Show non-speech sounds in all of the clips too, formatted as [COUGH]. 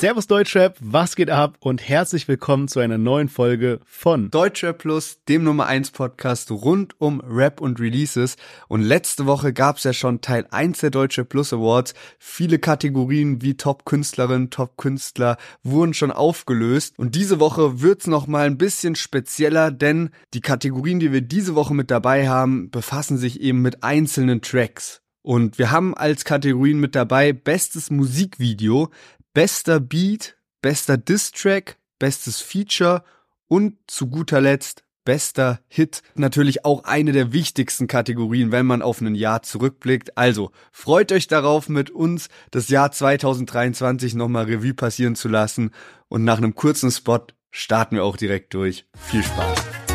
Servus Deutschrap, was geht ab und herzlich willkommen zu einer neuen Folge von Deutschrap Plus, dem Nummer 1 Podcast rund um Rap und Releases. Und letzte Woche gab's ja schon Teil 1 der Deutschrap Plus Awards. Viele Kategorien wie Top-Künstlerin, Top-Künstler wurden schon aufgelöst. Und diese Woche wird's noch mal ein bisschen spezieller, denn die Kategorien, die wir diese Woche mit dabei haben, befassen sich eben mit einzelnen Tracks. Und wir haben als Kategorien mit dabei bestes Musikvideo, bester Beat, bester Diss-Track, bestes Feature und zu guter Letzt bester Hit. Natürlich auch eine der wichtigsten Kategorien, wenn man auf ein Jahr zurückblickt. Also freut euch darauf, mit uns das Jahr 2023 nochmal Revue passieren zu lassen. Und nach einem kurzen Spot starten wir auch direkt durch. Viel Spaß!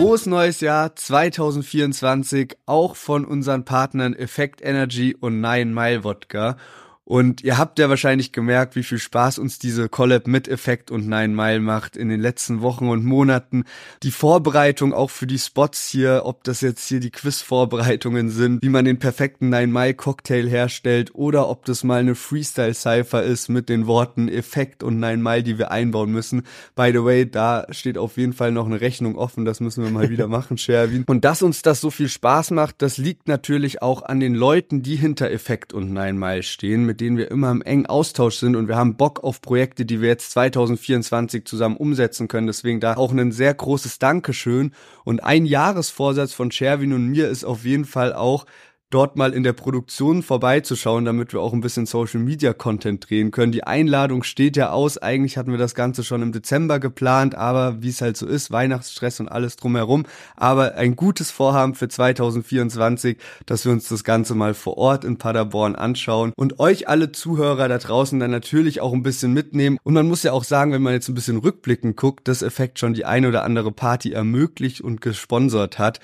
Frohes neues Jahr 2024, auch von unseren Partnern Effect Energy und Nine Mile Wodka. Und ihr habt ja wahrscheinlich gemerkt, wie viel Spaß uns diese Collab mit Effekt und Nine Mile macht in den letzten Wochen und Monaten. Die Vorbereitung auch für die Spots hier, ob das jetzt hier die Quiz-Vorbereitungen sind, wie man den perfekten Nine Mile Cocktail herstellt oder ob das mal eine Freestyle-Cypher ist mit den Worten Effekt und Nine Mile, die wir einbauen müssen. By the way, da steht auf jeden Fall noch eine Rechnung offen, das müssen wir mal wieder [LAUGHS] machen, Sherwin. Und dass uns das so viel Spaß macht, das liegt natürlich auch an den Leuten, die hinter Effekt und Nine Mile stehen, mit denen wir immer im engen Austausch sind und wir haben Bock auf Projekte, die wir jetzt 2024 zusammen umsetzen können. Deswegen da auch ein sehr großes Dankeschön. Und ein Jahresvorsatz von Sherwin und mir ist auf jeden Fall auch, dort mal in der Produktion vorbeizuschauen, damit wir auch ein bisschen Social Media Content drehen können. Die Einladung steht ja aus. Eigentlich hatten wir das Ganze schon im Dezember geplant, aber wie es halt so ist, Weihnachtsstress und alles drumherum. Aber ein gutes Vorhaben für 2024, dass wir uns das Ganze mal vor Ort in Paderborn anschauen und euch alle Zuhörer da draußen dann natürlich auch ein bisschen mitnehmen. Und man muss ja auch sagen, wenn man jetzt ein bisschen rückblickend guckt, das Effekt schon die eine oder andere Party ermöglicht und gesponsert hat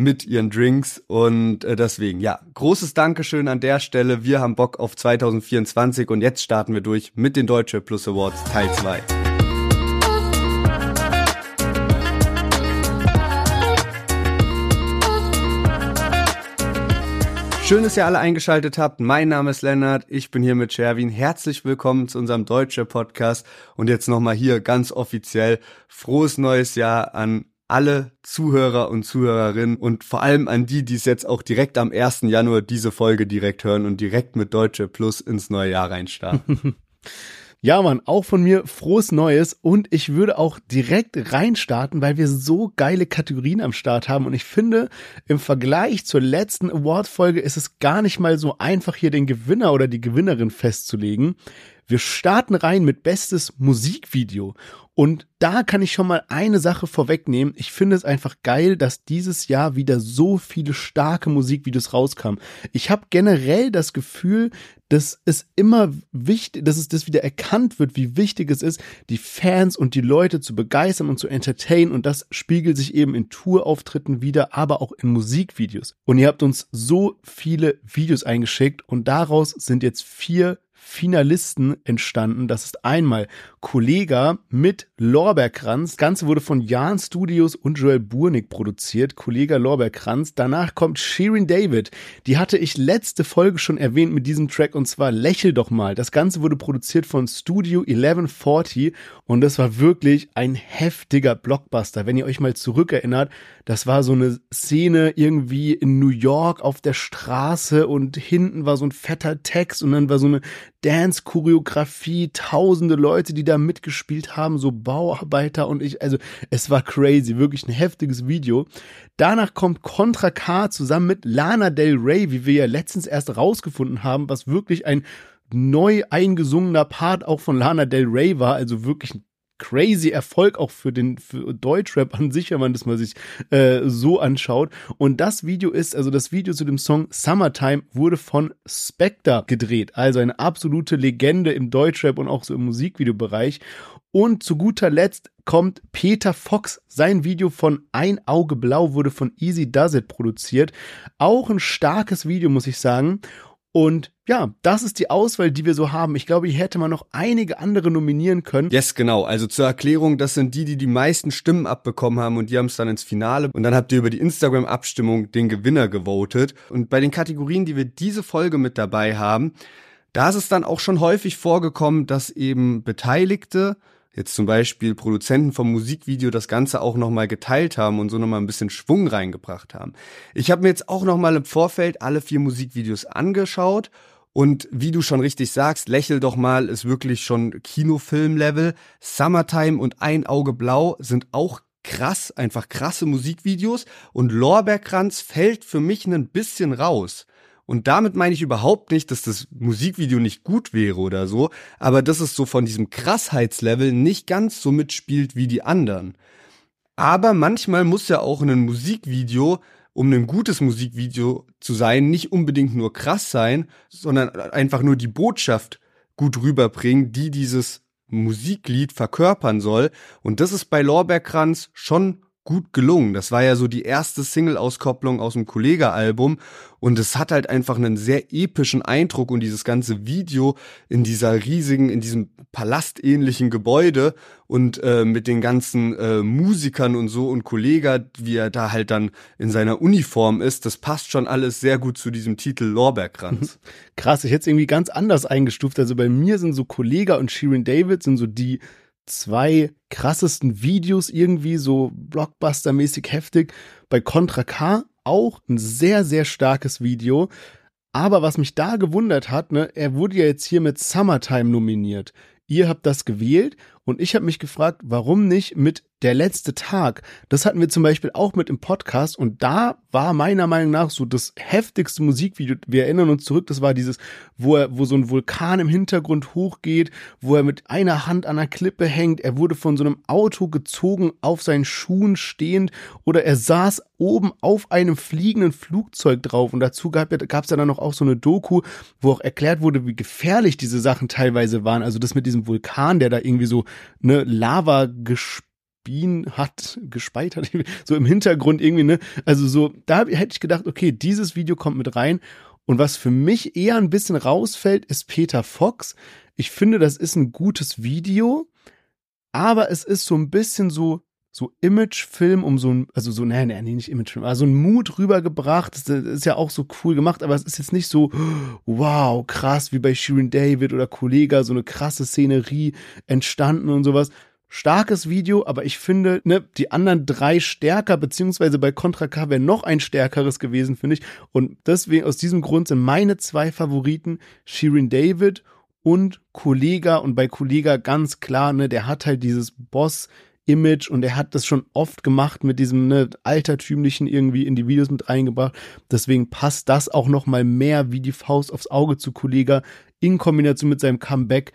mit ihren Drinks und äh, deswegen, ja, großes Dankeschön an der Stelle. Wir haben Bock auf 2024 und jetzt starten wir durch mit den Deutsche Plus Awards Teil 2. Schön, dass ihr alle eingeschaltet habt. Mein Name ist Lennart. Ich bin hier mit Sherwin. Herzlich willkommen zu unserem Deutsche Podcast. Und jetzt nochmal hier ganz offiziell frohes neues Jahr an alle Zuhörer und Zuhörerinnen und vor allem an die, die es jetzt auch direkt am 1. Januar diese Folge direkt hören und direkt mit Deutsche Plus ins neue Jahr reinstarten. [LAUGHS] Ja, Mann, auch von mir frohes Neues und ich würde auch direkt reinstarten, weil wir so geile Kategorien am Start haben und ich finde, im Vergleich zur letzten Award-Folge ist es gar nicht mal so einfach, hier den Gewinner oder die Gewinnerin festzulegen. Wir starten rein mit bestes Musikvideo und da kann ich schon mal eine Sache vorwegnehmen. Ich finde es einfach geil, dass dieses Jahr wieder so viele starke Musikvideos rauskamen. Ich habe generell das Gefühl, dass es immer wichtig, dass es das wieder erkannt wird, wie wichtig es ist, die Fans und die Leute zu begeistern und zu entertainen. Und das spiegelt sich eben in Tourauftritten wieder, aber auch in Musikvideos. Und ihr habt uns so viele Videos eingeschickt und daraus sind jetzt vier Finalisten entstanden. Das ist einmal Kollega mit Lorbeerkranz. Das Ganze wurde von Jan Studios und Joel Burnick produziert. Kollega Lorbeerkranz. Danach kommt Shirin David. Die hatte ich letzte Folge schon erwähnt mit diesem Track und zwar Lächel doch mal. Das Ganze wurde produziert von Studio 1140 und das war wirklich ein heftiger Blockbuster. Wenn ihr euch mal zurückerinnert, das war so eine Szene irgendwie in New York auf der Straße und hinten war so ein fetter Text und dann war so eine Dance-Choreografie, tausende Leute, die da mitgespielt haben, so Bauarbeiter und ich, also es war crazy, wirklich ein heftiges Video. Danach kommt Contra K zusammen mit Lana Del Rey, wie wir ja letztens erst rausgefunden haben, was wirklich ein neu eingesungener Part auch von Lana Del Rey war, also wirklich ein crazy Erfolg auch für den für Deutschrap an sich, wenn man das mal sich äh, so anschaut. Und das Video ist, also das Video zu dem Song Summertime wurde von Spectre gedreht. Also eine absolute Legende im Deutschrap und auch so im Musikvideobereich. Und zu guter Letzt kommt Peter Fox. Sein Video von Ein Auge Blau wurde von Easy Does It produziert. Auch ein starkes Video, muss ich sagen. Und ja, das ist die Auswahl, die wir so haben. Ich glaube, hier hätte man noch einige andere nominieren können. Yes, genau. Also zur Erklärung, das sind die, die die meisten Stimmen abbekommen haben und die haben es dann ins Finale. Und dann habt ihr über die Instagram-Abstimmung den Gewinner gewotet. Und bei den Kategorien, die wir diese Folge mit dabei haben, da ist es dann auch schon häufig vorgekommen, dass eben Beteiligte jetzt zum Beispiel Produzenten vom Musikvideo das Ganze auch nochmal geteilt haben und so nochmal ein bisschen Schwung reingebracht haben. Ich habe mir jetzt auch nochmal im Vorfeld alle vier Musikvideos angeschaut und wie du schon richtig sagst, Lächel doch mal ist wirklich schon Kinofilm-Level. Summertime und Ein Auge Blau sind auch krass, einfach krasse Musikvideos und Lorbeerkranz fällt für mich ein bisschen raus. Und damit meine ich überhaupt nicht, dass das Musikvideo nicht gut wäre oder so, aber dass es so von diesem Krassheitslevel nicht ganz so mitspielt wie die anderen. Aber manchmal muss ja auch ein Musikvideo, um ein gutes Musikvideo zu sein, nicht unbedingt nur krass sein, sondern einfach nur die Botschaft gut rüberbringen, die dieses Musiklied verkörpern soll. Und das ist bei Lorbeerkranz schon gut gelungen. Das war ja so die erste Single-Auskopplung aus dem Kollega-Album und es hat halt einfach einen sehr epischen Eindruck und dieses ganze Video in dieser riesigen, in diesem palastähnlichen Gebäude und äh, mit den ganzen äh, Musikern und so und Kollega, wie er da halt dann in seiner Uniform ist, das passt schon alles sehr gut zu diesem Titel Lorbeerkranz. [LAUGHS] Krass, ich hätte es irgendwie ganz anders eingestuft. Also bei mir sind so Kollega und Shirin David sind so die zwei krassesten Videos irgendwie, so Blockbuster-mäßig heftig. Bei Contra K auch ein sehr, sehr starkes Video. Aber was mich da gewundert hat, ne, er wurde ja jetzt hier mit Summertime nominiert. Ihr habt das gewählt und ich habe mich gefragt, warum nicht mit der letzte Tag? Das hatten wir zum Beispiel auch mit im Podcast und da war meiner Meinung nach so das heftigste Musikvideo. Wir erinnern uns zurück, das war dieses, wo er, wo so ein Vulkan im Hintergrund hochgeht, wo er mit einer Hand an einer Klippe hängt. Er wurde von so einem Auto gezogen, auf seinen Schuhen stehend oder er saß oben auf einem fliegenden Flugzeug drauf und dazu gab es dann noch auch so eine Doku, wo auch erklärt wurde, wie gefährlich diese Sachen teilweise waren. Also das mit diesem Vulkan, der da irgendwie so ne Lava gespien hat, gespeit hat, [LAUGHS] so im Hintergrund irgendwie, ne? Also so, da hätte ich gedacht, okay, dieses Video kommt mit rein. Und was für mich eher ein bisschen rausfällt, ist Peter Fox. Ich finde, das ist ein gutes Video, aber es ist so ein bisschen so so Imagefilm um so ein, also so, nee, nee, nicht Imagefilm, aber so ein Mut rübergebracht. Das ist ja auch so cool gemacht, aber es ist jetzt nicht so, wow, krass, wie bei Shirin David oder Kollega, so eine krasse Szenerie entstanden und sowas. Starkes Video, aber ich finde, ne, die anderen drei stärker, beziehungsweise bei Contra K wäre noch ein stärkeres gewesen, finde ich. Und deswegen, aus diesem Grund sind meine zwei Favoriten Shirin David und Kollega. Und bei Kollega ganz klar, ne, der hat halt dieses Boss, Image und er hat das schon oft gemacht mit diesem ne, altertümlichen irgendwie in die Videos mit reingebracht. Deswegen passt das auch noch mal mehr wie die Faust aufs Auge zu Kollega in Kombination mit seinem Comeback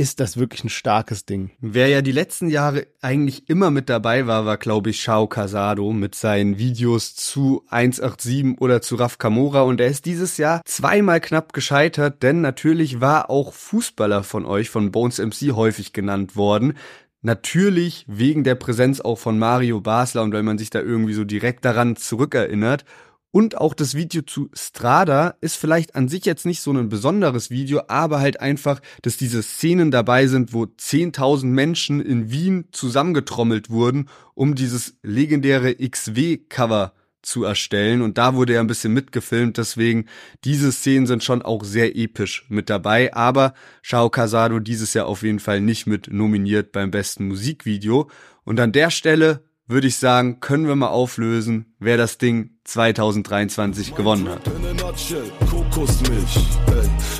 ist das wirklich ein starkes Ding. Wer ja die letzten Jahre eigentlich immer mit dabei war, war glaube ich Shao Casado mit seinen Videos zu 187 oder zu Raf Kamora und er ist dieses Jahr zweimal knapp gescheitert, denn natürlich war auch Fußballer von euch, von Bones MC häufig genannt worden. Natürlich wegen der Präsenz auch von Mario Basler und weil man sich da irgendwie so direkt daran zurückerinnert. Und auch das Video zu Strada ist vielleicht an sich jetzt nicht so ein besonderes Video, aber halt einfach, dass diese Szenen dabei sind, wo 10.000 Menschen in Wien zusammengetrommelt wurden, um dieses legendäre XW-Cover zu erstellen. Und da wurde ja ein bisschen mitgefilmt, deswegen diese Szenen sind schon auch sehr episch mit dabei. Aber Shao Casado dieses Jahr auf jeden Fall nicht mit nominiert beim besten Musikvideo. Und an der Stelle würde ich sagen, können wir mal auflösen, wer das Ding 2023 gewonnen hat.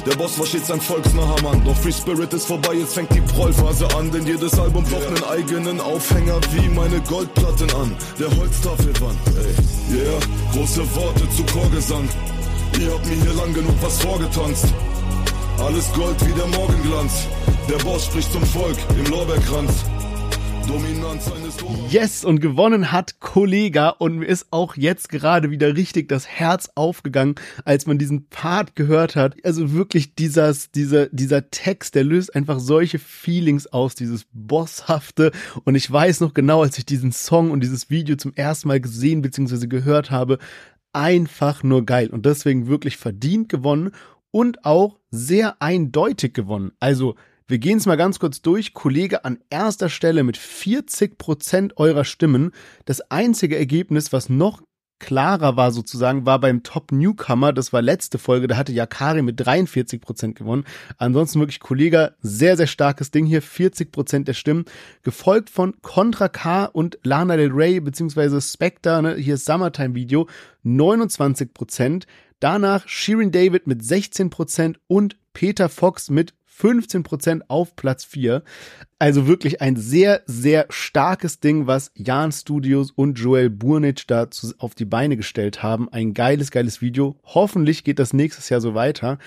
Der Boss war stets ein volksnaher Mann, doch Free Spirit ist vorbei, jetzt fängt die Prollphase an, denn jedes Album braucht einen eigenen Aufhänger wie meine Goldplatten an, der Holztafelwand, ey. Yeah, große Worte zu Chorgesang, ihr habt mir hier lang genug was vorgetanzt. Alles Gold wie der Morgenglanz, der Boss spricht zum Volk im Lorbeerkranz. Yes, und gewonnen hat Kollega und mir ist auch jetzt gerade wieder richtig das Herz aufgegangen, als man diesen Part gehört hat. Also wirklich dieses, dieser, dieser Text, der löst einfach solche Feelings aus, dieses Bosshafte. Und ich weiß noch genau, als ich diesen Song und dieses Video zum ersten Mal gesehen bzw. gehört habe, einfach nur geil und deswegen wirklich verdient gewonnen und auch sehr eindeutig gewonnen. Also wir gehen es mal ganz kurz durch. Kollege an erster Stelle mit 40 Prozent eurer Stimmen. Das einzige Ergebnis, was noch klarer war sozusagen, war beim Top Newcomer, das war letzte Folge, da hatte Yakari mit 43 Prozent gewonnen. Ansonsten wirklich Kollege, sehr, sehr starkes Ding hier, 40 Prozent der Stimmen, gefolgt von Contra K und Lana Del Rey, beziehungsweise Spectre, ne, hier Summertime Video, 29 Prozent. Danach Shirin David mit 16 Prozent und Peter Fox mit 15% auf Platz 4. Also wirklich ein sehr, sehr starkes Ding, was Jan Studios und Joel Burnitsch da auf die Beine gestellt haben. Ein geiles, geiles Video. Hoffentlich geht das nächstes Jahr so weiter.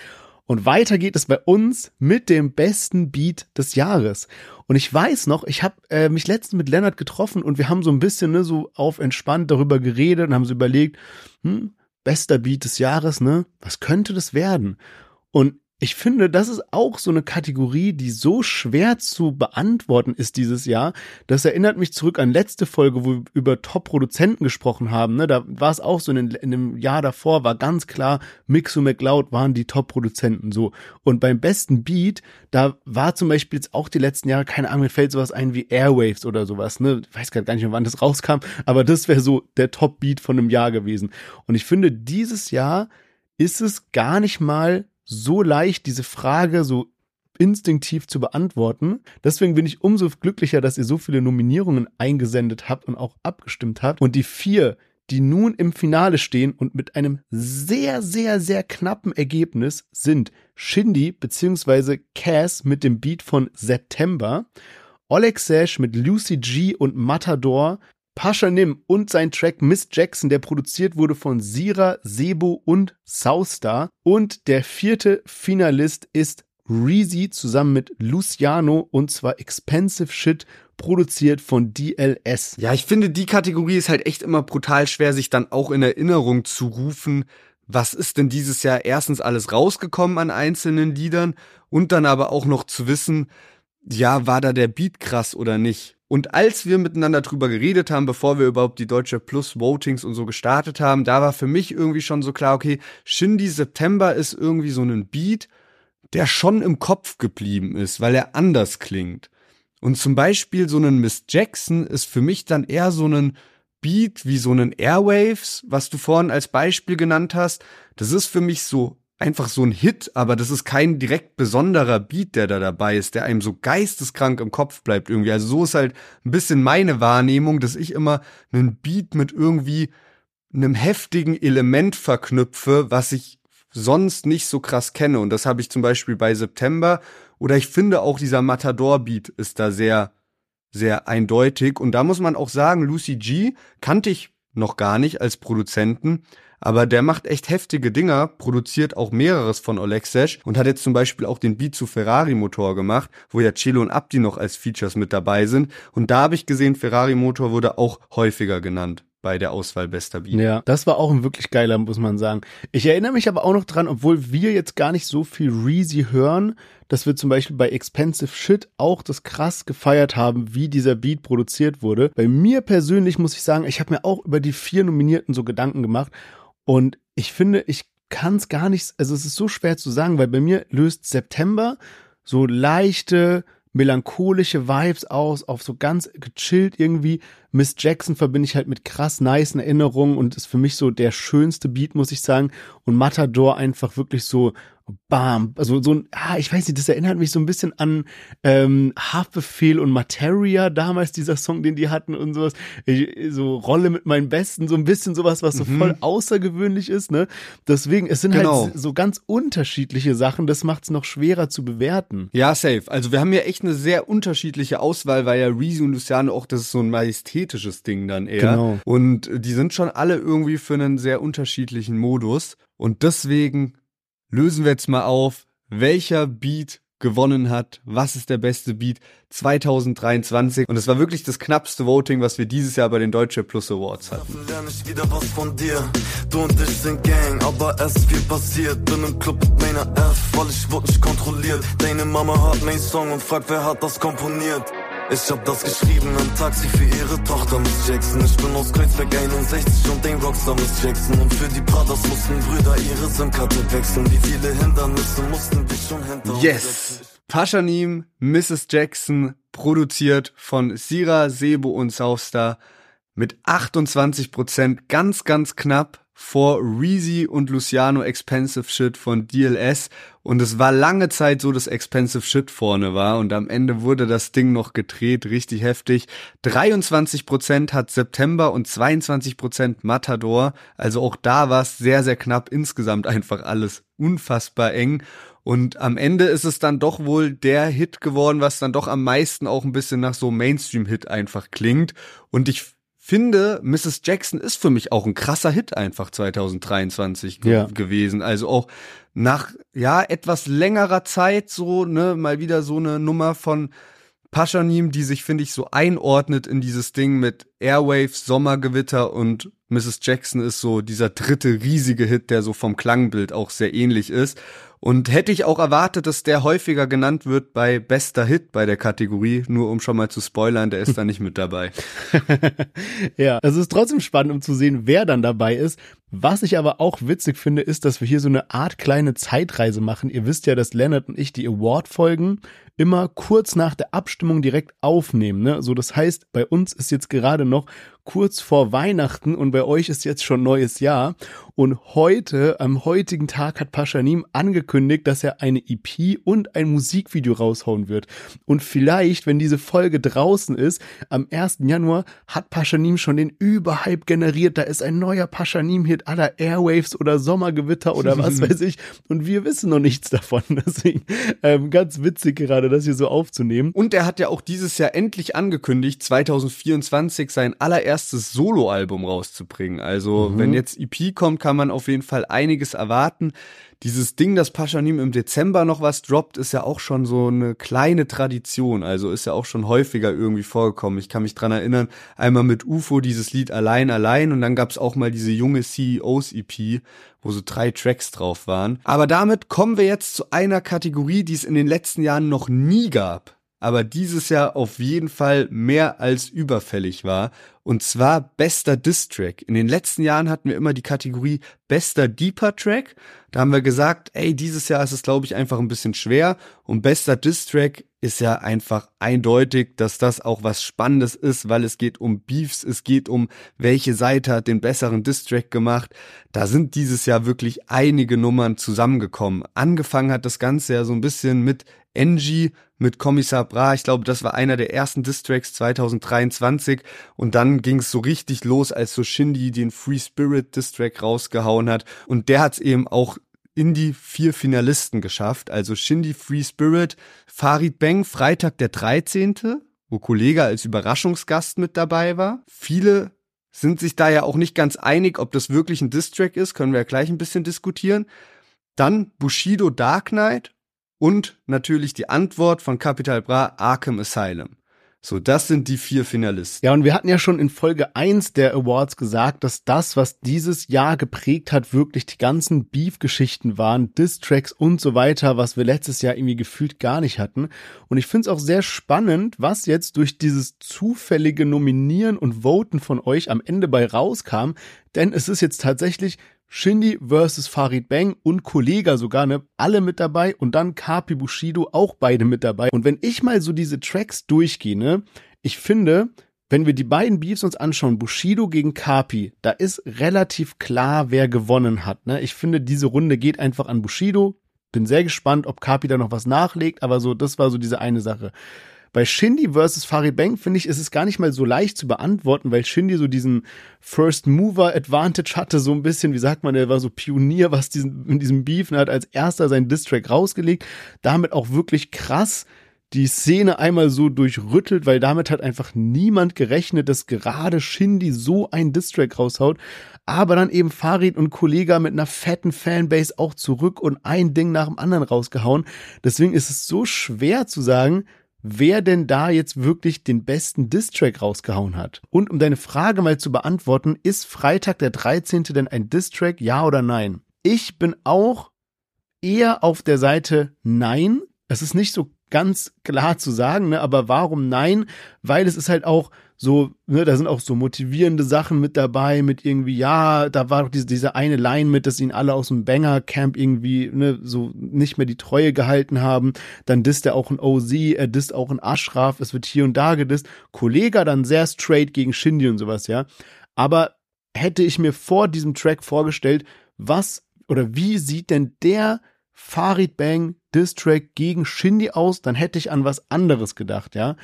Und weiter geht es bei uns mit dem besten Beat des Jahres. Und ich weiß noch, ich habe äh, mich letztens mit Lennart getroffen und wir haben so ein bisschen ne, so auf entspannt darüber geredet und haben so überlegt, hm, bester Beat des Jahres, ne? Was könnte das werden? Und ich finde, das ist auch so eine Kategorie, die so schwer zu beantworten ist dieses Jahr. Das erinnert mich zurück an letzte Folge, wo wir über Top-Produzenten gesprochen haben. Ne? Da war es auch so, in, dem Jahr davor war ganz klar, Mixu McLeod waren die Top-Produzenten so. Und beim besten Beat, da war zum Beispiel jetzt auch die letzten Jahre, keine Ahnung, mir fällt sowas ein wie Airwaves oder sowas. Ne? Ich weiß gar nicht mehr, wann das rauskam, aber das wäre so der Top-Beat von einem Jahr gewesen. Und ich finde, dieses Jahr ist es gar nicht mal so leicht, diese Frage so instinktiv zu beantworten. Deswegen bin ich umso glücklicher, dass ihr so viele Nominierungen eingesendet habt und auch abgestimmt habt. Und die vier, die nun im Finale stehen und mit einem sehr, sehr, sehr knappen Ergebnis sind Shindy bzw. Cass mit dem Beat von September, Oleg Sash mit Lucy G und Matador Pasha Nim und sein Track Miss Jackson, der produziert wurde von Sira, Sebo und Southstar. Und der vierte Finalist ist Reezy zusammen mit Luciano und zwar Expensive Shit produziert von DLS. Ja, ich finde, die Kategorie ist halt echt immer brutal schwer, sich dann auch in Erinnerung zu rufen. Was ist denn dieses Jahr erstens alles rausgekommen an einzelnen Liedern und dann aber auch noch zu wissen, ja, war da der Beat krass oder nicht? Und als wir miteinander drüber geredet haben, bevor wir überhaupt die Deutsche Plus Votings und so gestartet haben, da war für mich irgendwie schon so klar, okay, Shindy September ist irgendwie so ein Beat, der schon im Kopf geblieben ist, weil er anders klingt. Und zum Beispiel so ein Miss Jackson ist für mich dann eher so ein Beat wie so ein Airwaves, was du vorhin als Beispiel genannt hast. Das ist für mich so einfach so ein Hit, aber das ist kein direkt besonderer Beat, der da dabei ist, der einem so geisteskrank im Kopf bleibt irgendwie. Also so ist halt ein bisschen meine Wahrnehmung, dass ich immer einen Beat mit irgendwie einem heftigen Element verknüpfe, was ich sonst nicht so krass kenne. Und das habe ich zum Beispiel bei September. Oder ich finde auch dieser Matador-Beat ist da sehr, sehr eindeutig. Und da muss man auch sagen, Lucy G kannte ich noch gar nicht als Produzenten. Aber der macht echt heftige Dinger, produziert auch mehreres von Olexesh und hat jetzt zum Beispiel auch den Beat zu Ferrari Motor gemacht, wo ja Cello und Abdi noch als Features mit dabei sind. Und da habe ich gesehen, Ferrari Motor wurde auch häufiger genannt bei der Auswahl bester Beat. Ja, das war auch ein wirklich geiler, muss man sagen. Ich erinnere mich aber auch noch dran, obwohl wir jetzt gar nicht so viel Reezy hören, dass wir zum Beispiel bei Expensive Shit auch das krass gefeiert haben, wie dieser Beat produziert wurde. Bei mir persönlich muss ich sagen, ich habe mir auch über die vier Nominierten so Gedanken gemacht und ich finde, ich kann es gar nicht, also es ist so schwer zu sagen, weil bei mir löst September so leichte, melancholische Vibes aus, auf so ganz gechillt irgendwie. Miss Jackson verbinde ich halt mit krass nice Erinnerungen und ist für mich so der schönste Beat, muss ich sagen. Und Matador einfach wirklich so bam, also so ein, ah, ich weiß nicht, das erinnert mich so ein bisschen an ähm, Haftbefehl und Materia, damals dieser Song, den die hatten und sowas, so Rolle mit meinen Besten, so ein bisschen sowas, was so mhm. voll außergewöhnlich ist, ne? Deswegen, es sind halt genau. halt so ganz unterschiedliche Sachen, das macht es noch schwerer zu bewerten. Ja, safe. Also wir haben ja echt eine sehr unterschiedliche Auswahl, weil ja Reezy und Luciano auch, das ist so ein majestätisches Ding dann eher. Genau. Und die sind schon alle irgendwie für einen sehr unterschiedlichen Modus. Und deswegen lösen wir jetzt mal auf, welcher Beat gewonnen hat, was ist der beste Beat? 2023 und es war wirklich das knappste Voting, was wir dieses Jahr bei den Deutsche Plus Awards hatten. Deine Mama hört mein Song und fragt, wer hat das komponiert. Ich hab das geschrieben im Taxi für ihre Tochter Miss Jackson. Ich bin aus Kreuzberg 61 und den Rockstar Miss Jackson. Und für die Brothers mussten Brüder ihre SIM-Karte wechseln. Wie viele Hindernisse mussten wir schon hinter Yes! Paschanim, Mrs. Jackson, produziert von Sira, Sebo und Southstar mit 28 Prozent, ganz, ganz knapp vor Reezy und Luciano Expensive Shit von DLS und es war lange Zeit so, dass Expensive Shit vorne war. Und am Ende wurde das Ding noch gedreht, richtig heftig. 23% hat September und 22% Matador, also auch da war es sehr, sehr knapp, insgesamt einfach alles unfassbar eng. Und am Ende ist es dann doch wohl der Hit geworden, was dann doch am meisten auch ein bisschen nach so Mainstream-Hit einfach klingt. Und ich finde, Mrs. Jackson ist für mich auch ein krasser Hit einfach 2023 ge ja. gewesen. Also auch nach, ja, etwas längerer Zeit so, ne, mal wieder so eine Nummer von Paschanim, die sich, finde ich, so einordnet in dieses Ding mit Airwaves, Sommergewitter und Mrs. Jackson ist so dieser dritte riesige Hit, der so vom Klangbild auch sehr ähnlich ist. Und hätte ich auch erwartet, dass der häufiger genannt wird bei bester Hit bei der Kategorie, nur um schon mal zu spoilern, der ist da nicht mit dabei. [LAUGHS] ja, es ist trotzdem spannend, um zu sehen, wer dann dabei ist. Was ich aber auch witzig finde, ist, dass wir hier so eine Art kleine Zeitreise machen. Ihr wisst ja, dass Leonard und ich die Award-Folgen immer kurz nach der Abstimmung direkt aufnehmen. Ne? So, das heißt, bei uns ist jetzt gerade noch kurz vor Weihnachten und bei euch ist jetzt schon neues Jahr. Und heute, am heutigen Tag hat Paschanim angekündigt, dass er eine EP und ein Musikvideo raushauen wird. Und vielleicht, wenn diese Folge draußen ist, am 1. Januar hat Paschanim schon den Überhype generiert. Da ist ein neuer Paschanim-Hit aller Airwaves oder Sommergewitter oder was [LAUGHS] weiß ich. Und wir wissen noch nichts davon. [LAUGHS] Deswegen ähm, ganz witzig gerade, das hier so aufzunehmen. Und er hat ja auch dieses Jahr endlich angekündigt, 2024 sein allererstes Soloalbum rauszubringen. Also mhm. wenn jetzt EP kommt, kann man auf jeden Fall einiges erwarten. Dieses Ding, dass Paschanim im Dezember noch was droppt, ist ja auch schon so eine kleine Tradition. Also ist ja auch schon häufiger irgendwie vorgekommen. Ich kann mich dran erinnern, einmal mit UFO dieses Lied Allein, Allein und dann gab's auch mal diese junge CEOs EP, wo so drei Tracks drauf waren. Aber damit kommen wir jetzt zu einer Kategorie, die es in den letzten Jahren noch nie gab aber dieses Jahr auf jeden Fall mehr als überfällig war. Und zwar bester Diss-Track. In den letzten Jahren hatten wir immer die Kategorie bester Deeper Track. Da haben wir gesagt, ey, dieses Jahr ist es, glaube ich, einfach ein bisschen schwer. Und bester Diss-Track ist ja einfach eindeutig, dass das auch was Spannendes ist, weil es geht um Beefs, es geht um, welche Seite hat den besseren Diss-Track gemacht. Da sind dieses Jahr wirklich einige Nummern zusammengekommen. Angefangen hat das Ganze ja so ein bisschen mit Angie mit Kommissar Bra. Ich glaube, das war einer der ersten Distracks 2023. Und dann ging es so richtig los, als so Shindy den Free Spirit Distrack rausgehauen hat. Und der hat es eben auch in die vier Finalisten geschafft. Also Shindy Free Spirit, Farid Bang, Freitag der 13., wo Kollege als Überraschungsgast mit dabei war. Viele sind sich da ja auch nicht ganz einig, ob das wirklich ein Distrack ist, können wir ja gleich ein bisschen diskutieren. Dann Bushido Dark Knight und natürlich die Antwort von Capital Bra Arkham Asylum. So, das sind die vier Finalisten. Ja, und wir hatten ja schon in Folge eins der Awards gesagt, dass das, was dieses Jahr geprägt hat, wirklich die ganzen Beef-Geschichten waren, Diss-Tracks und so weiter, was wir letztes Jahr irgendwie gefühlt gar nicht hatten. Und ich finde es auch sehr spannend, was jetzt durch dieses zufällige Nominieren und Voten von euch am Ende bei rauskam, denn es ist jetzt tatsächlich Shindy versus Farid Bang und Kollega sogar, ne, alle mit dabei und dann Kapi Bushido auch beide mit dabei. Und wenn ich mal so diese Tracks durchgehe, ne, ich finde, wenn wir die beiden Beefs uns anschauen, Bushido gegen Kapi, da ist relativ klar, wer gewonnen hat, ne. Ich finde, diese Runde geht einfach an Bushido. Bin sehr gespannt, ob Kapi da noch was nachlegt, aber so, das war so diese eine Sache. Bei Shindy versus Farid Bang finde ich, ist es gar nicht mal so leicht zu beantworten, weil Shindy so diesen First Mover Advantage hatte, so ein bisschen, wie sagt man, der war so Pionier, was diesen, in diesem Beef, und hat als erster seinen Distrack rausgelegt, damit auch wirklich krass die Szene einmal so durchrüttelt, weil damit hat einfach niemand gerechnet, dass gerade Shindy so ein Distrack raushaut. Aber dann eben Farid und Kollega mit einer fetten Fanbase auch zurück und ein Ding nach dem anderen rausgehauen. Deswegen ist es so schwer zu sagen, wer denn da jetzt wirklich den besten Distrack rausgehauen hat. Und um deine Frage mal zu beantworten, ist Freitag der 13. denn ein Distrack, ja oder nein? Ich bin auch eher auf der Seite nein. Es ist nicht so ganz klar zu sagen, ne? aber warum nein? Weil es ist halt auch so, ne, da sind auch so motivierende Sachen mit dabei, mit irgendwie, ja, da war doch diese, diese eine Line mit, dass ihn alle aus dem Banger-Camp irgendwie, ne, so nicht mehr die Treue gehalten haben. Dann disst er auch ein OZ, er disst auch ein Ashraf, es wird hier und da gedisst. Kollege dann sehr straight gegen Shindy und sowas, ja. Aber hätte ich mir vor diesem Track vorgestellt, was oder wie sieht denn der Farid Bang Diss-Track gegen Shindy aus, dann hätte ich an was anderes gedacht, ja.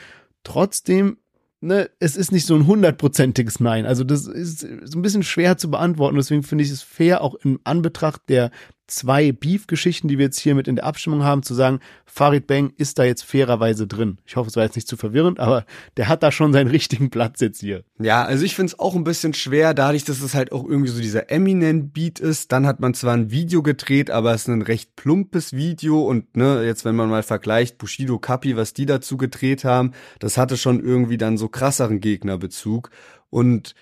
Trotzdem ne, es ist nicht so ein hundertprozentiges Nein. Also das ist so ein bisschen schwer zu beantworten. Deswegen finde ich es fair, auch im Anbetracht der zwei Beef-Geschichten, die wir jetzt hier mit in der Abstimmung haben, zu sagen, Farid Bang ist da jetzt fairerweise drin. Ich hoffe, es war jetzt nicht zu verwirrend, aber der hat da schon seinen richtigen Platz jetzt hier. Ja, also ich finde es auch ein bisschen schwer, dadurch, dass es halt auch irgendwie so dieser Eminem-Beat ist. Dann hat man zwar ein Video gedreht, aber es ist ein recht plumpes Video und ne, jetzt wenn man mal vergleicht, Bushido, Kapi, was die dazu gedreht haben, das hatte schon irgendwie dann so krasseren Gegnerbezug und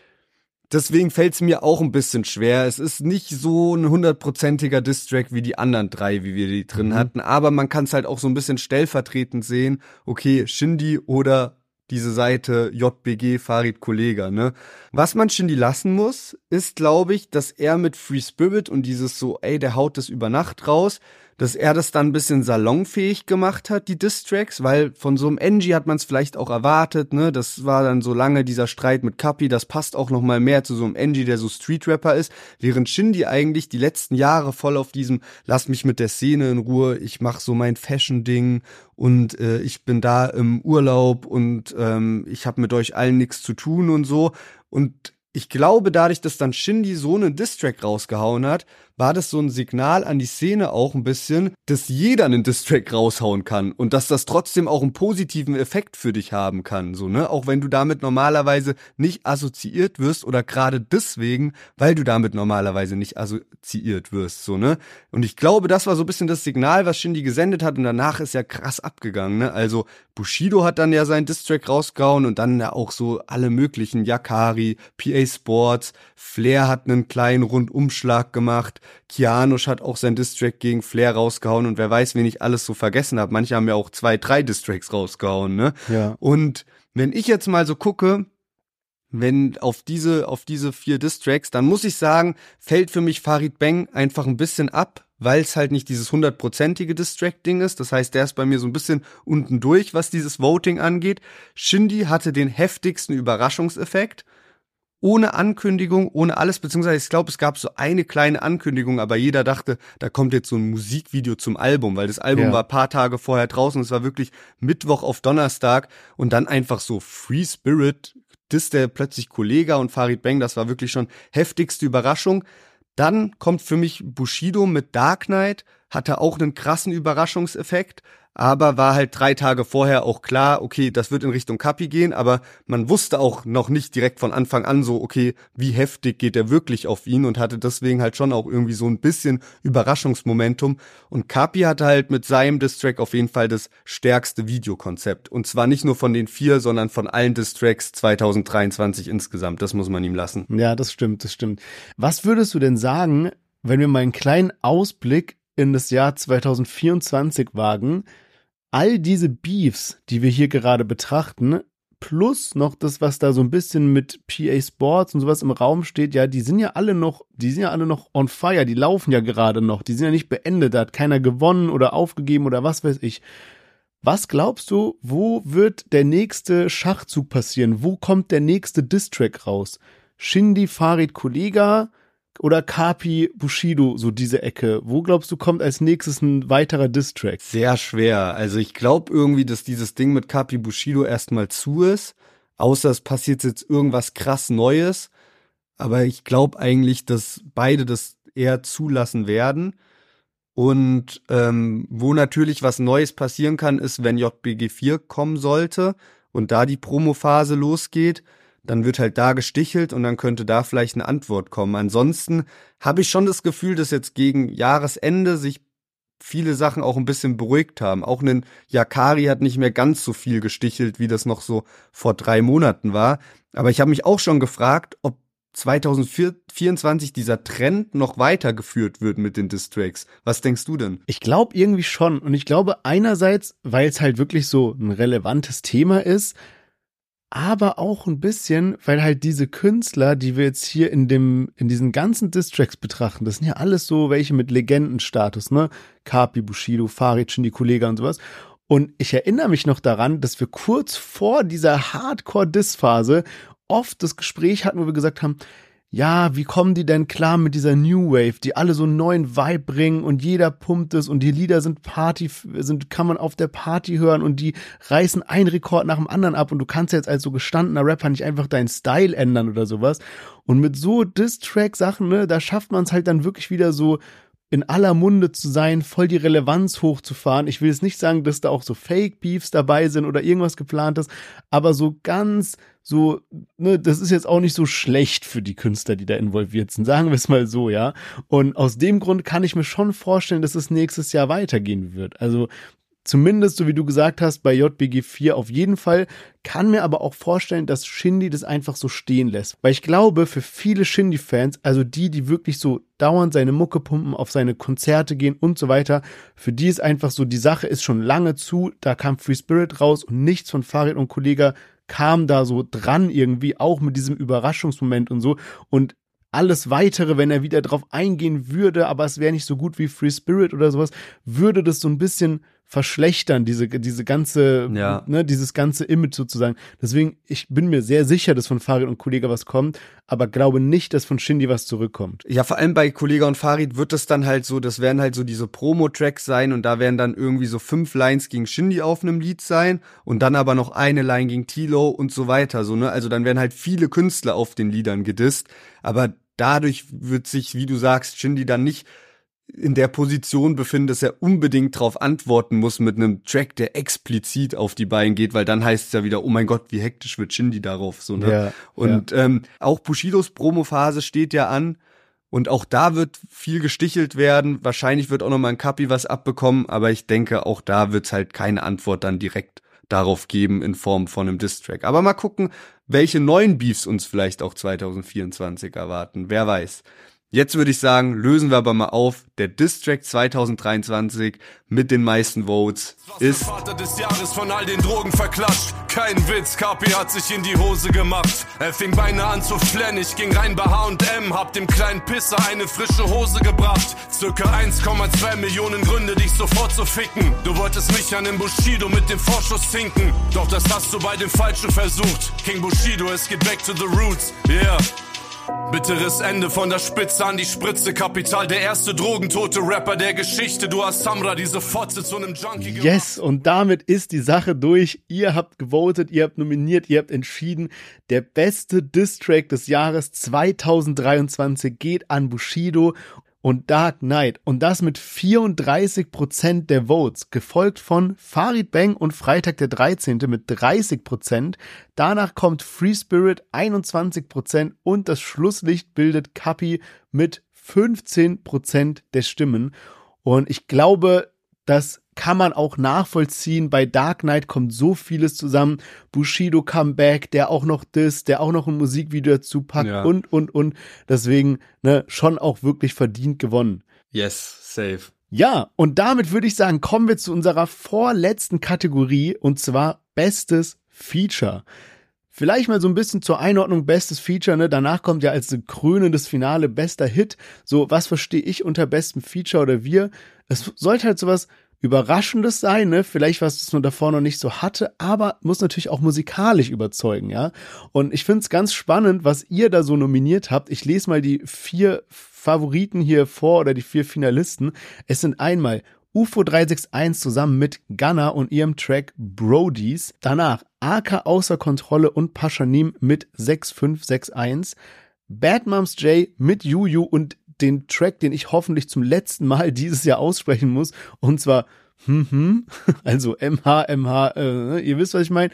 Deswegen fällt es mir auch ein bisschen schwer. Es ist nicht so ein hundertprozentiger Distrack wie die anderen drei, wie wir die drin mhm. hatten. Aber man kann es halt auch so ein bisschen stellvertretend sehen. Okay, Shindy oder diese Seite JBG Farid Kollega, ne? Was man Shindy lassen muss, ist, glaube ich, dass er mit Free Spirit und dieses so, ey, der haut das über Nacht raus, dass er das dann ein bisschen salonfähig gemacht hat, die Distracks, weil von so einem Engie hat man es vielleicht auch erwartet, ne? Das war dann so lange dieser Streit mit Kapi, das passt auch noch mal mehr zu so einem Engie, der so Street Rapper ist, während Shindy eigentlich die letzten Jahre voll auf diesem lass mich mit der Szene in Ruhe, ich mach so mein Fashion Ding und äh, ich bin da im Urlaub und ähm, ich habe mit euch allen nichts zu tun und so und ich glaube, dadurch, dass dann Shindy so einen Distrack rausgehauen hat, war das so ein Signal an die Szene auch ein bisschen, dass jeder einen Distrack raushauen kann und dass das trotzdem auch einen positiven Effekt für dich haben kann, so, ne? Auch wenn du damit normalerweise nicht assoziiert wirst oder gerade deswegen, weil du damit normalerweise nicht assoziiert wirst, so, ne? Und ich glaube, das war so ein bisschen das Signal, was Shindy gesendet hat und danach ist ja krass abgegangen, ne? Also Bushido hat dann ja seinen Distrack rausgehauen und dann ja auch so alle möglichen Yakari, PA Sports, Flair hat einen kleinen Rundumschlag gemacht, Kianosch hat auch sein Distrack gegen Flair rausgehauen und wer weiß, wen ich alles so vergessen habe. Manche haben ja auch zwei, drei Distracks rausgehauen, ne? Ja. Und wenn ich jetzt mal so gucke, wenn auf diese, auf diese vier Distracks, dann muss ich sagen, fällt für mich Farid Bang einfach ein bisschen ab, weil es halt nicht dieses hundertprozentige Distrack-Ding ist. Das heißt, der ist bei mir so ein bisschen unten durch, was dieses Voting angeht. Shindy hatte den heftigsten Überraschungseffekt ohne Ankündigung, ohne alles, beziehungsweise ich glaube, es gab so eine kleine Ankündigung, aber jeder dachte, da kommt jetzt so ein Musikvideo zum Album, weil das Album ja. war paar Tage vorher draußen, es war wirklich Mittwoch auf Donnerstag und dann einfach so Free Spirit, das der plötzlich Kollega und Farid Bang, das war wirklich schon heftigste Überraschung. Dann kommt für mich Bushido mit Dark Knight, hatte auch einen krassen Überraschungseffekt aber war halt drei Tage vorher auch klar, okay, das wird in Richtung Kapi gehen, aber man wusste auch noch nicht direkt von Anfang an so, okay, wie heftig geht er wirklich auf ihn und hatte deswegen halt schon auch irgendwie so ein bisschen Überraschungsmomentum. Und Kapi hatte halt mit seinem Distrack auf jeden Fall das stärkste Videokonzept. Und zwar nicht nur von den vier, sondern von allen Distracks 2023 insgesamt, das muss man ihm lassen. Ja, das stimmt, das stimmt. Was würdest du denn sagen, wenn wir mal einen kleinen Ausblick in das Jahr 2024 wagen, all diese Beefs, die wir hier gerade betrachten, plus noch das, was da so ein bisschen mit PA Sports und sowas im Raum steht, ja, die sind ja alle noch, die sind ja alle noch on fire, die laufen ja gerade noch, die sind ja nicht beendet, da hat keiner gewonnen oder aufgegeben oder was weiß ich. Was glaubst du, wo wird der nächste Schachzug passieren? Wo kommt der nächste Distrack raus? Shindy Farid Kollega, oder Kapi Bushido, so diese Ecke? Wo glaubst du, kommt als nächstes ein weiterer Distrack? Sehr schwer. Also ich glaube irgendwie, dass dieses Ding mit Kapi Bushido erstmal zu ist. Außer es passiert jetzt irgendwas krass Neues. Aber ich glaube eigentlich, dass beide das eher zulassen werden. Und ähm, wo natürlich was Neues passieren kann, ist, wenn JBG 4 kommen sollte und da die Promophase losgeht dann wird halt da gestichelt und dann könnte da vielleicht eine Antwort kommen. Ansonsten habe ich schon das Gefühl, dass jetzt gegen Jahresende sich viele Sachen auch ein bisschen beruhigt haben. Auch ein Yakari hat nicht mehr ganz so viel gestichelt, wie das noch so vor drei Monaten war. Aber ich habe mich auch schon gefragt, ob 2024 dieser Trend noch weitergeführt wird mit den Distracks. Was denkst du denn? Ich glaube irgendwie schon. Und ich glaube einerseits, weil es halt wirklich so ein relevantes Thema ist, aber auch ein bisschen, weil halt diese Künstler, die wir jetzt hier in dem, in diesen ganzen Distracks betrachten, das sind ja alles so welche mit Legendenstatus, ne? Kapi, Bushido, Farid, Shindy, Kollega und sowas. Und ich erinnere mich noch daran, dass wir kurz vor dieser Hardcore-Diss-Phase oft das Gespräch hatten, wo wir gesagt haben, ja, wie kommen die denn klar mit dieser New Wave, die alle so einen neuen Vibe bringen und jeder pumpt es und die Lieder sind Party, sind, kann man auf der Party hören und die reißen einen Rekord nach dem anderen ab und du kannst jetzt als so gestandener Rapper nicht einfach deinen Style ändern oder sowas. Und mit so Diss-Track-Sachen, ne, da schafft man es halt dann wirklich wieder so in aller Munde zu sein, voll die Relevanz hochzufahren. Ich will jetzt nicht sagen, dass da auch so Fake-Beefs dabei sind oder irgendwas geplantes, aber so ganz so, ne, das ist jetzt auch nicht so schlecht für die Künstler, die da involviert sind, sagen wir es mal so, ja. Und aus dem Grund kann ich mir schon vorstellen, dass es nächstes Jahr weitergehen wird. Also Zumindest, so wie du gesagt hast, bei JBG 4 auf jeden Fall. Kann mir aber auch vorstellen, dass Shindy das einfach so stehen lässt. Weil ich glaube, für viele Shindy-Fans, also die, die wirklich so dauernd seine Mucke pumpen, auf seine Konzerte gehen und so weiter, für die ist einfach so, die Sache ist schon lange zu, da kam Free Spirit raus und nichts von Farid und Kollega kam da so dran irgendwie, auch mit diesem Überraschungsmoment und so. Und alles weitere, wenn er wieder drauf eingehen würde, aber es wäre nicht so gut wie Free Spirit oder sowas, würde das so ein bisschen verschlechtern, diese, diese ganze, ja. ne, dieses ganze Image sozusagen. Deswegen, ich bin mir sehr sicher, dass von Farid und Kollega was kommt, aber glaube nicht, dass von Shindy was zurückkommt. Ja, vor allem bei Kollega und Farid wird das dann halt so, das werden halt so diese Promo-Tracks sein und da werden dann irgendwie so fünf Lines gegen Shindy auf einem Lied sein und dann aber noch eine Line gegen Tilo und so weiter, so, ne? Also dann werden halt viele Künstler auf den Liedern gedisst, aber dadurch wird sich, wie du sagst, Shindy dann nicht in der Position befinden, dass er unbedingt darauf antworten muss mit einem Track, der explizit auf die Beine geht, weil dann heißt es ja wieder, oh mein Gott, wie hektisch wird Shindy darauf. So, ne? Ja, und ja. Ähm, auch Bushidos Promophase steht ja an. Und auch da wird viel gestichelt werden. Wahrscheinlich wird auch noch mal ein Kapi was abbekommen, aber ich denke, auch da wird's halt keine Antwort dann direkt darauf geben in Form von einem Distrack. Aber mal gucken, welche neuen Beefs uns vielleicht auch 2024 erwarten. Wer weiß. Jetzt würde ich sagen, lösen wir aber mal auf. Der Distrack 2023 mit den meisten Votes ist. Vater des Jahres von all den Drogen verklatscht. Kein Witz, KP hat sich in die Hose gemacht. Er fing beinahe an zu flennen. Ich ging rein bei H&M, hab dem kleinen Pisser eine frische Hose gebracht. Circa 1,2 Millionen Gründe, dich sofort zu ficken. Du wolltest mich an dem Bushido mit dem Vorschuss finken. Doch das hast du bei dem Falschen versucht. King Bushido, es geht back to the roots. Yeah. Bitteres Ende von der Spitze an die Spritze. Kapital, der erste drogentote Rapper der Geschichte. Du hast Samra, diese Fotze zu einem Junkie gemacht. Yes, und damit ist die Sache durch. Ihr habt gewotet, ihr habt nominiert, ihr habt entschieden. Der beste Distrack des Jahres 2023 geht an Bushido und Dark Knight und das mit 34 Prozent der Votes, gefolgt von Farid Bang und Freitag der 13. mit 30 Prozent. Danach kommt Free Spirit 21 Prozent und das Schlusslicht bildet Kapi mit 15 Prozent der Stimmen. Und ich glaube, dass kann man auch nachvollziehen. Bei Dark Knight kommt so vieles zusammen. Bushido Comeback, der auch noch das, der auch noch ein Musikvideo dazu packt ja. und, und, und. Deswegen, ne, schon auch wirklich verdient gewonnen. Yes, safe. Ja, und damit würde ich sagen, kommen wir zu unserer vorletzten Kategorie und zwar Bestes Feature. Vielleicht mal so ein bisschen zur Einordnung bestes Feature, ne? Danach kommt ja als krönendes Finale bester Hit. So, was verstehe ich unter bestem Feature oder wir? Es sollte halt sowas Überraschendes sein, ne? Vielleicht was es nur davor noch nicht so hatte, aber muss natürlich auch musikalisch überzeugen, ja. Und ich finde es ganz spannend, was ihr da so nominiert habt. Ich lese mal die vier Favoriten hier vor oder die vier Finalisten. Es sind einmal UFO 361 zusammen mit Gunner und ihrem Track Brodies. Danach AK außer Kontrolle und Paschanim mit 6561. Bad Moms J mit Juju und den Track, den ich hoffentlich zum letzten Mal [LAUGHS] dieses Jahr aussprechen muss. Und zwar, hm, hm, [LAUGHS] also MH, MH, äh, ihr wisst, was ich meine.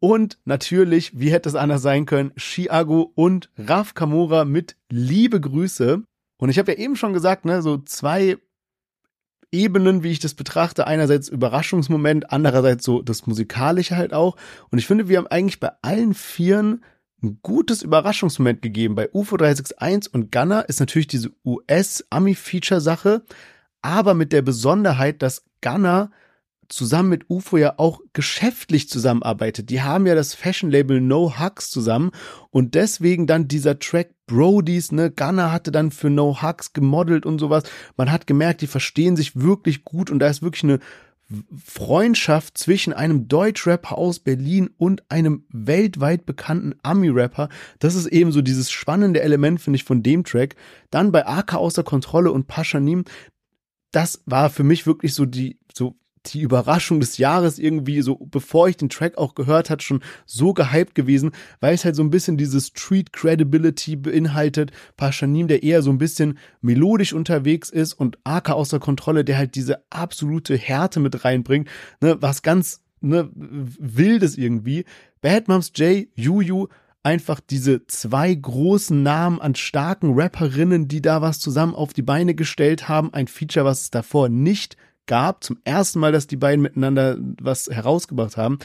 Und natürlich, wie hätte es anders sein können, Chiago und Raf Kamora mit Liebe Grüße. Und ich habe ja eben schon gesagt, ne, so zwei Ebenen, wie ich das betrachte. Einerseits Überraschungsmoment, andererseits so das Musikalische halt auch. Und ich finde, wir haben eigentlich bei allen Vieren ein gutes Überraschungsmoment gegeben. Bei UFO 361 und Gunner ist natürlich diese US-Ami-Feature-Sache, aber mit der Besonderheit, dass Gunner zusammen mit UFO ja auch geschäftlich zusammenarbeitet. Die haben ja das Fashion-Label No Hugs zusammen und deswegen dann dieser Track Brodies, ne, Gunner hatte dann für No Hugs gemodelt und sowas. Man hat gemerkt, die verstehen sich wirklich gut und da ist wirklich eine Freundschaft zwischen einem Deutschrapper aus Berlin und einem weltweit bekannten Ami-Rapper. Das ist eben so dieses spannende Element, finde ich, von dem Track. Dann bei AK außer Kontrolle und Paschanim, das war für mich wirklich so die, so die Überraschung des Jahres irgendwie so, bevor ich den Track auch gehört hat, schon so gehypt gewesen, weil es halt so ein bisschen diese Street Credibility beinhaltet. Paschanim, der eher so ein bisschen melodisch unterwegs ist und Aka außer Kontrolle, der halt diese absolute Härte mit reinbringt, ne, was ganz, ne, wildes irgendwie. Bad Moms J, Juju, einfach diese zwei großen Namen an starken Rapperinnen, die da was zusammen auf die Beine gestellt haben. Ein Feature, was es davor nicht gab. Zum ersten Mal, dass die beiden miteinander was herausgebracht haben.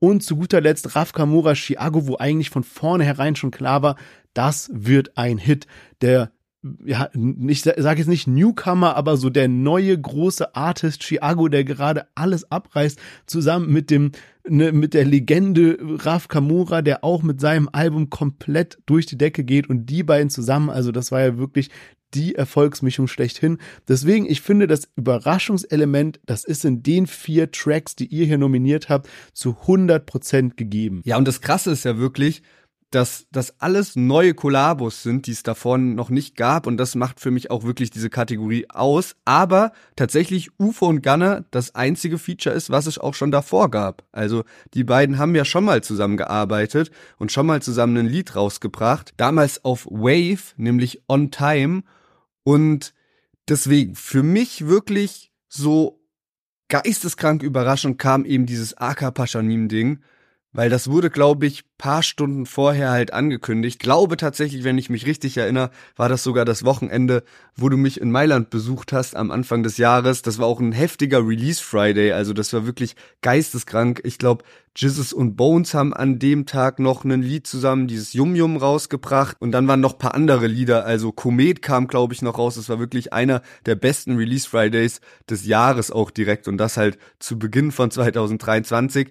Und zu guter Letzt Raf Kamura Chiago, wo eigentlich von vornherein schon klar war, das wird ein Hit. Der ja, ich sage jetzt nicht Newcomer, aber so der neue große Artist Chiago, der gerade alles abreißt, zusammen mit dem, ne, mit der Legende Raf Kamura, der auch mit seinem Album komplett durch die Decke geht und die beiden zusammen, also das war ja wirklich die Erfolgsmischung schlechthin. Deswegen, ich finde, das Überraschungselement, das ist in den vier Tracks, die ihr hier nominiert habt, zu 100 Prozent gegeben. Ja, und das Krasse ist ja wirklich, dass das alles neue Kollabos sind, die es davon noch nicht gab und das macht für mich auch wirklich diese Kategorie aus. Aber tatsächlich UFO und Gunner das einzige Feature ist, was es auch schon davor gab. Also die beiden haben ja schon mal zusammengearbeitet und schon mal zusammen ein Lied rausgebracht. Damals auf Wave, nämlich On Time und deswegen für mich wirklich so geisteskrank überraschend kam eben dieses AK Paschanim Ding weil das wurde, glaube ich, paar Stunden vorher halt angekündigt. Glaube tatsächlich, wenn ich mich richtig erinnere, war das sogar das Wochenende, wo du mich in Mailand besucht hast am Anfang des Jahres. Das war auch ein heftiger Release Friday, also das war wirklich geisteskrank. Ich glaube, Jizzes und Bones haben an dem Tag noch ein Lied zusammen, dieses Yum Yum rausgebracht und dann waren noch paar andere Lieder, also Komet kam glaube ich noch raus. Das war wirklich einer der besten Release Fridays des Jahres auch direkt und das halt zu Beginn von 2023.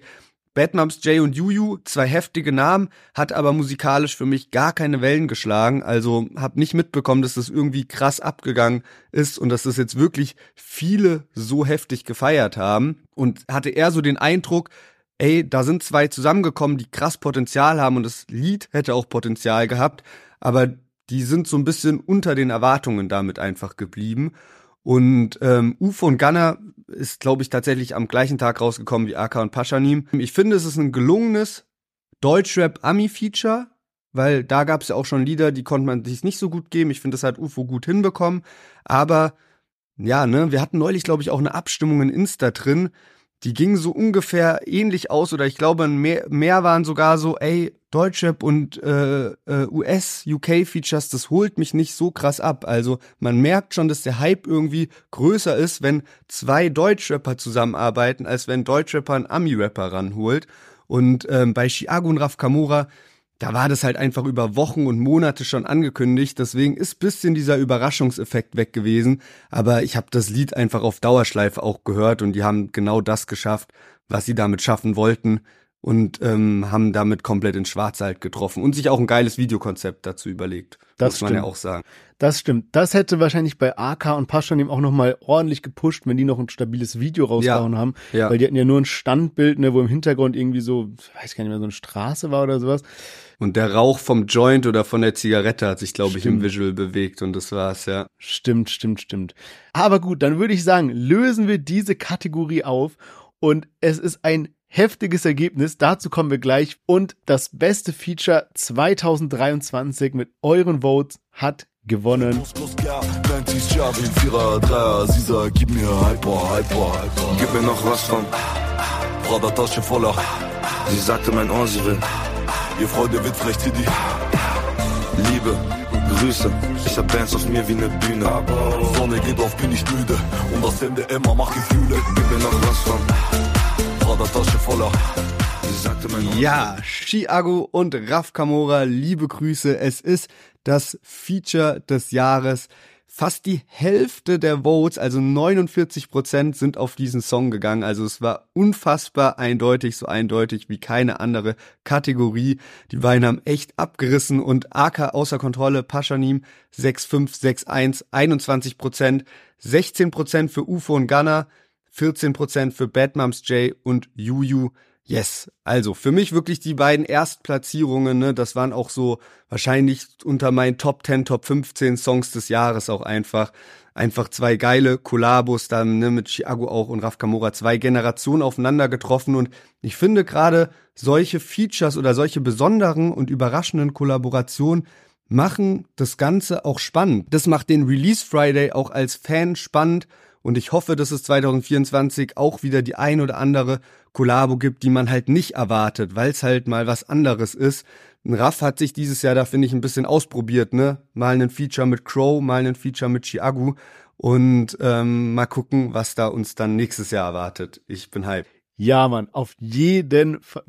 Batmums Jay und Juju, zwei heftige Namen, hat aber musikalisch für mich gar keine Wellen geschlagen. Also hab nicht mitbekommen, dass das irgendwie krass abgegangen ist und dass das jetzt wirklich viele so heftig gefeiert haben. Und hatte eher so den Eindruck, ey, da sind zwei zusammengekommen, die krass Potenzial haben und das Lied hätte auch Potenzial gehabt, aber die sind so ein bisschen unter den Erwartungen damit einfach geblieben. Und ähm, UFO und Gunner ist, glaube ich, tatsächlich am gleichen Tag rausgekommen wie AK und Paschanim. Ich finde, es ist ein gelungenes Deutschrap-Ami-Feature, weil da gab es ja auch schon Lieder, die konnte man sich nicht so gut geben. Ich finde, das hat UFO gut hinbekommen. Aber ja, ne, wir hatten neulich, glaube ich, auch eine Abstimmung in Insta drin die gingen so ungefähr ähnlich aus oder ich glaube mehr, mehr waren sogar so, ey, Deutschrap und äh, äh, US, UK Features, das holt mich nicht so krass ab. Also man merkt schon, dass der Hype irgendwie größer ist, wenn zwei Deutschrapper zusammenarbeiten, als wenn Deutschrapper einen Ami-Rapper ranholt. Und ähm, bei Chiago und Raf Kamura, da war das halt einfach über Wochen und Monate schon angekündigt. Deswegen ist bisschen dieser Überraschungseffekt weg gewesen. Aber ich habe das Lied einfach auf Dauerschleife auch gehört und die haben genau das geschafft, was sie damit schaffen wollten und ähm, haben damit komplett in Schwarzwald getroffen und sich auch ein geiles Videokonzept dazu überlegt. Das muss man stimmt. ja auch sagen. Das stimmt. Das hätte wahrscheinlich bei AK und Paschanim auch nochmal ordentlich gepusht, wenn die noch ein stabiles Video rausgehauen ja, haben. Ja. Weil die hatten ja nur ein Standbild, ne, wo im Hintergrund irgendwie so, weiß gar nicht mehr, so eine Straße war oder sowas. Und der Rauch vom Joint oder von der Zigarette hat sich, glaube ich, im Visual bewegt und das war's, ja. Stimmt, stimmt, stimmt. Aber gut, dann würde ich sagen, lösen wir diese Kategorie auf und es ist ein heftiges Ergebnis, dazu kommen wir gleich. Und das beste Feature 2023 mit euren Votes hat gewonnen. Gib mir noch was von Tasche voller. Sie sagte mein Ohr, sie will. Ihr Freude wird vielleicht die Liebe. Grüße, ich hab Bands auf mir wie ne Bühne. Sonne geht auf, bin ich müde. Und das Ende immer macht Gefühle. Gib mir noch was von Voller. Ja, Chiago und Raf Kamora, liebe Grüße. Es ist das Feature des Jahres. Fast die Hälfte der Votes, also 49 Prozent, sind auf diesen Song gegangen. Also es war unfassbar eindeutig, so eindeutig wie keine andere Kategorie. Die beiden haben echt abgerissen und AK außer Kontrolle, Paschanim 6561, 21 Prozent, 16 Prozent für UFO und Gunner, 14 Prozent für Bad Moms J und Juju Yes, also für mich wirklich die beiden Erstplatzierungen, ne, das waren auch so wahrscheinlich unter meinen Top 10, Top 15 Songs des Jahres auch einfach. Einfach zwei geile Kollabos dann ne, mit Chiago auch und Raf Kamora, zwei Generationen aufeinander getroffen und ich finde gerade solche Features oder solche besonderen und überraschenden Kollaborationen machen das Ganze auch spannend. Das macht den Release Friday auch als Fan spannend und ich hoffe, dass es 2024 auch wieder die ein oder andere Kollabo gibt, die man halt nicht erwartet, weil es halt mal was anderes ist. Ein Raff hat sich dieses Jahr da, finde ich, ein bisschen ausprobiert, ne? Mal einen Feature mit Crow, mal einen Feature mit Chiagu und ähm, mal gucken, was da uns dann nächstes Jahr erwartet. Ich bin hype. Ja, Mann, auf jeden Fall.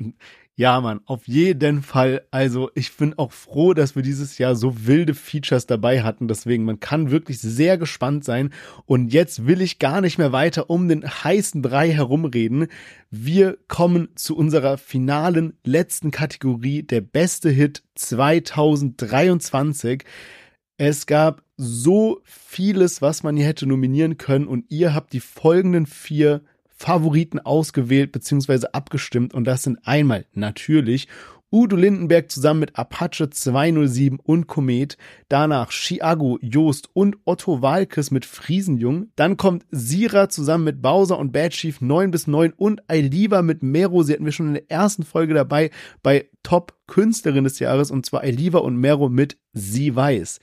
Ja, Mann, auf jeden Fall. Also ich bin auch froh, dass wir dieses Jahr so wilde Features dabei hatten. Deswegen, man kann wirklich sehr gespannt sein. Und jetzt will ich gar nicht mehr weiter um den heißen Brei herumreden. Wir kommen zu unserer finalen letzten Kategorie, der beste Hit 2023. Es gab so vieles, was man hier hätte nominieren können und ihr habt die folgenden vier Favoriten ausgewählt bzw. abgestimmt und das sind einmal natürlich Udo Lindenberg zusammen mit Apache 207 und Komet, danach Chiago, Joost und Otto Walkes mit Friesenjung, dann kommt Sira zusammen mit Bowser und Bad Chief 9 bis 9 und Ailiva mit Mero, sie hatten wir schon in der ersten Folge dabei bei Top Künstlerin des Jahres und zwar Ailiva und Mero mit Sie weiß.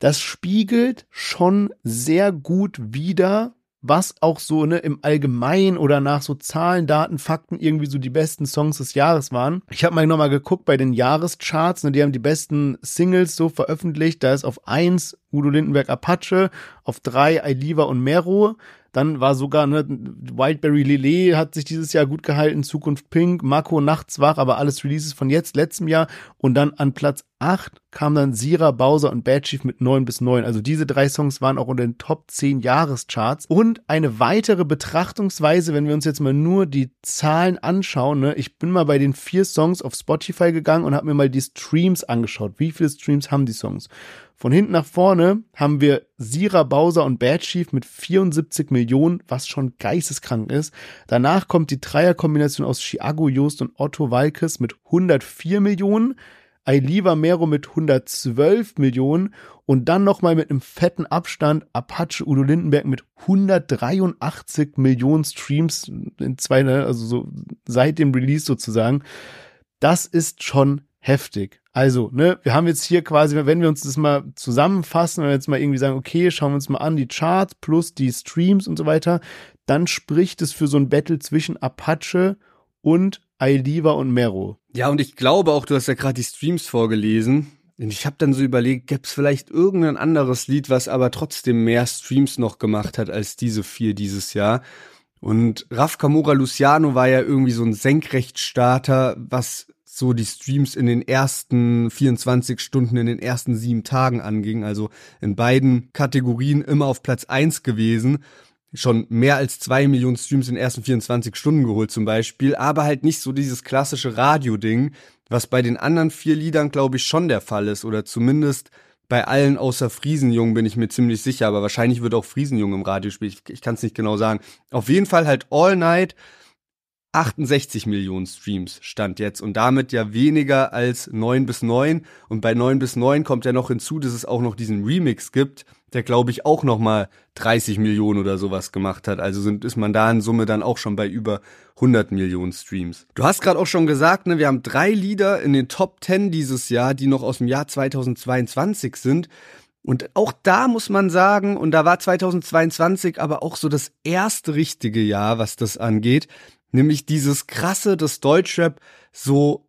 Das spiegelt schon sehr gut wider, was auch so ne, im Allgemeinen oder nach so Zahlen, Daten, Fakten irgendwie so die besten Songs des Jahres waren. Ich habe mal nochmal geguckt bei den Jahrescharts, ne, die haben die besten Singles so veröffentlicht. Da ist auf eins Udo Lindenberg Apache, auf drei Ailiva und Mero. Dann war sogar, ne, Wildberry Lillet hat sich dieses Jahr gut gehalten, Zukunft Pink, Marco Nachts wach, aber alles Releases von jetzt, letztem Jahr. Und dann an Platz 8 kam dann Sira, Bowser und Bad Chief mit 9 bis 9. Also diese drei Songs waren auch unter den Top 10 Jahrescharts. Und eine weitere Betrachtungsweise, wenn wir uns jetzt mal nur die Zahlen anschauen, ne, ich bin mal bei den vier Songs auf Spotify gegangen und habe mir mal die Streams angeschaut. Wie viele Streams haben die Songs? Von hinten nach vorne haben wir Sira, Bowser und Bad Chief mit 74 Millionen, was schon geisteskrank ist. Danach kommt die Dreierkombination aus Chiago, Joost und Otto Walkes mit 104 Millionen. Ailiva Mero mit 112 Millionen und dann nochmal mit einem fetten Abstand Apache Udo Lindenberg mit 183 Millionen Streams in zwei, ne, also so seit dem Release sozusagen. Das ist schon heftig. Also, ne, wir haben jetzt hier quasi, wenn wir uns das mal zusammenfassen, wenn wir jetzt mal irgendwie sagen, okay, schauen wir uns mal an die Charts plus die Streams und so weiter, dann spricht es für so ein Battle zwischen Apache und Ailiva und Mero. Ja, und ich glaube auch, du hast ja gerade die Streams vorgelesen. Und ich habe dann so überlegt, gäbe es vielleicht irgendein anderes Lied, was aber trotzdem mehr Streams noch gemacht hat als diese vier dieses Jahr. Und Raf Kamura Luciano war ja irgendwie so ein Senkrechtstarter, was so die Streams in den ersten 24 Stunden, in den ersten sieben Tagen anging. Also in beiden Kategorien immer auf Platz eins gewesen. Schon mehr als zwei Millionen Streams in den ersten 24 Stunden geholt zum Beispiel, aber halt nicht so dieses klassische Radio-Ding, was bei den anderen vier Liedern, glaube ich, schon der Fall ist. Oder zumindest bei allen außer Friesenjung bin ich mir ziemlich sicher, aber wahrscheinlich wird auch Friesenjung im Radio spielen. Ich, ich kann es nicht genau sagen. Auf jeden Fall halt All Night 68 Millionen Streams stand jetzt und damit ja weniger als 9 bis 9 und bei 9 bis 9 kommt ja noch hinzu, dass es auch noch diesen Remix gibt, der glaube ich auch noch mal 30 Millionen oder sowas gemacht hat. Also sind, ist man da in Summe dann auch schon bei über 100 Millionen Streams. Du hast gerade auch schon gesagt, ne, wir haben drei Lieder in den Top 10 dieses Jahr, die noch aus dem Jahr 2022 sind. Und auch da muss man sagen, und da war 2022 aber auch so das erste richtige Jahr, was das angeht, nämlich dieses krasse, dass Deutschrap so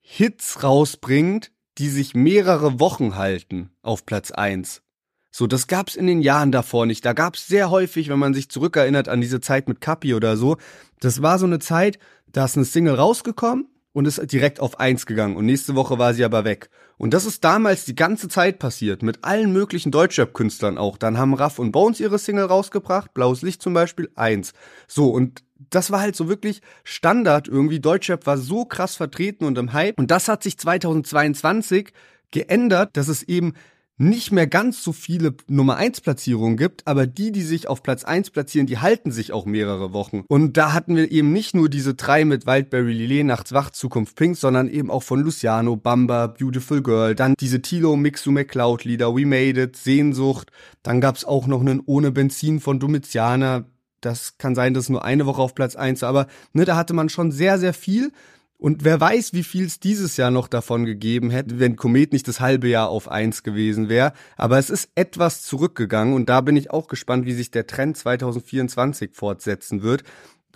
Hits rausbringt, die sich mehrere Wochen halten auf Platz eins. So, das gab's in den Jahren davor nicht. Da gab's sehr häufig, wenn man sich zurückerinnert an diese Zeit mit Kapi oder so, das war so eine Zeit, da ist eine Single rausgekommen und ist direkt auf eins gegangen und nächste Woche war sie aber weg. Und das ist damals die ganze Zeit passiert, mit allen möglichen Deutschrap-Künstlern auch. Dann haben Raff und Bones ihre Single rausgebracht, Blaues Licht zum Beispiel, eins. So, und das war halt so wirklich Standard irgendwie. Deutschrap war so krass vertreten und im Hype. Und das hat sich 2022 geändert, dass es eben nicht mehr ganz so viele Nummer 1 Platzierungen gibt, aber die, die sich auf Platz 1 platzieren, die halten sich auch mehrere Wochen. Und da hatten wir eben nicht nur diese drei mit Wildberry Lillet, Nachts Wach, Zukunft Pink, sondern eben auch von Luciano, Bamba, Beautiful Girl, dann diese Tilo, Mixu McCloud Lieder, We Made It, Sehnsucht, dann gab's auch noch einen Ohne Benzin von Domiziana, das kann sein, dass nur eine Woche auf Platz 1, aber ne, da hatte man schon sehr, sehr viel. Und wer weiß, wie viel es dieses Jahr noch davon gegeben hätte, wenn Komet nicht das halbe Jahr auf eins gewesen wäre. Aber es ist etwas zurückgegangen und da bin ich auch gespannt, wie sich der Trend 2024 fortsetzen wird.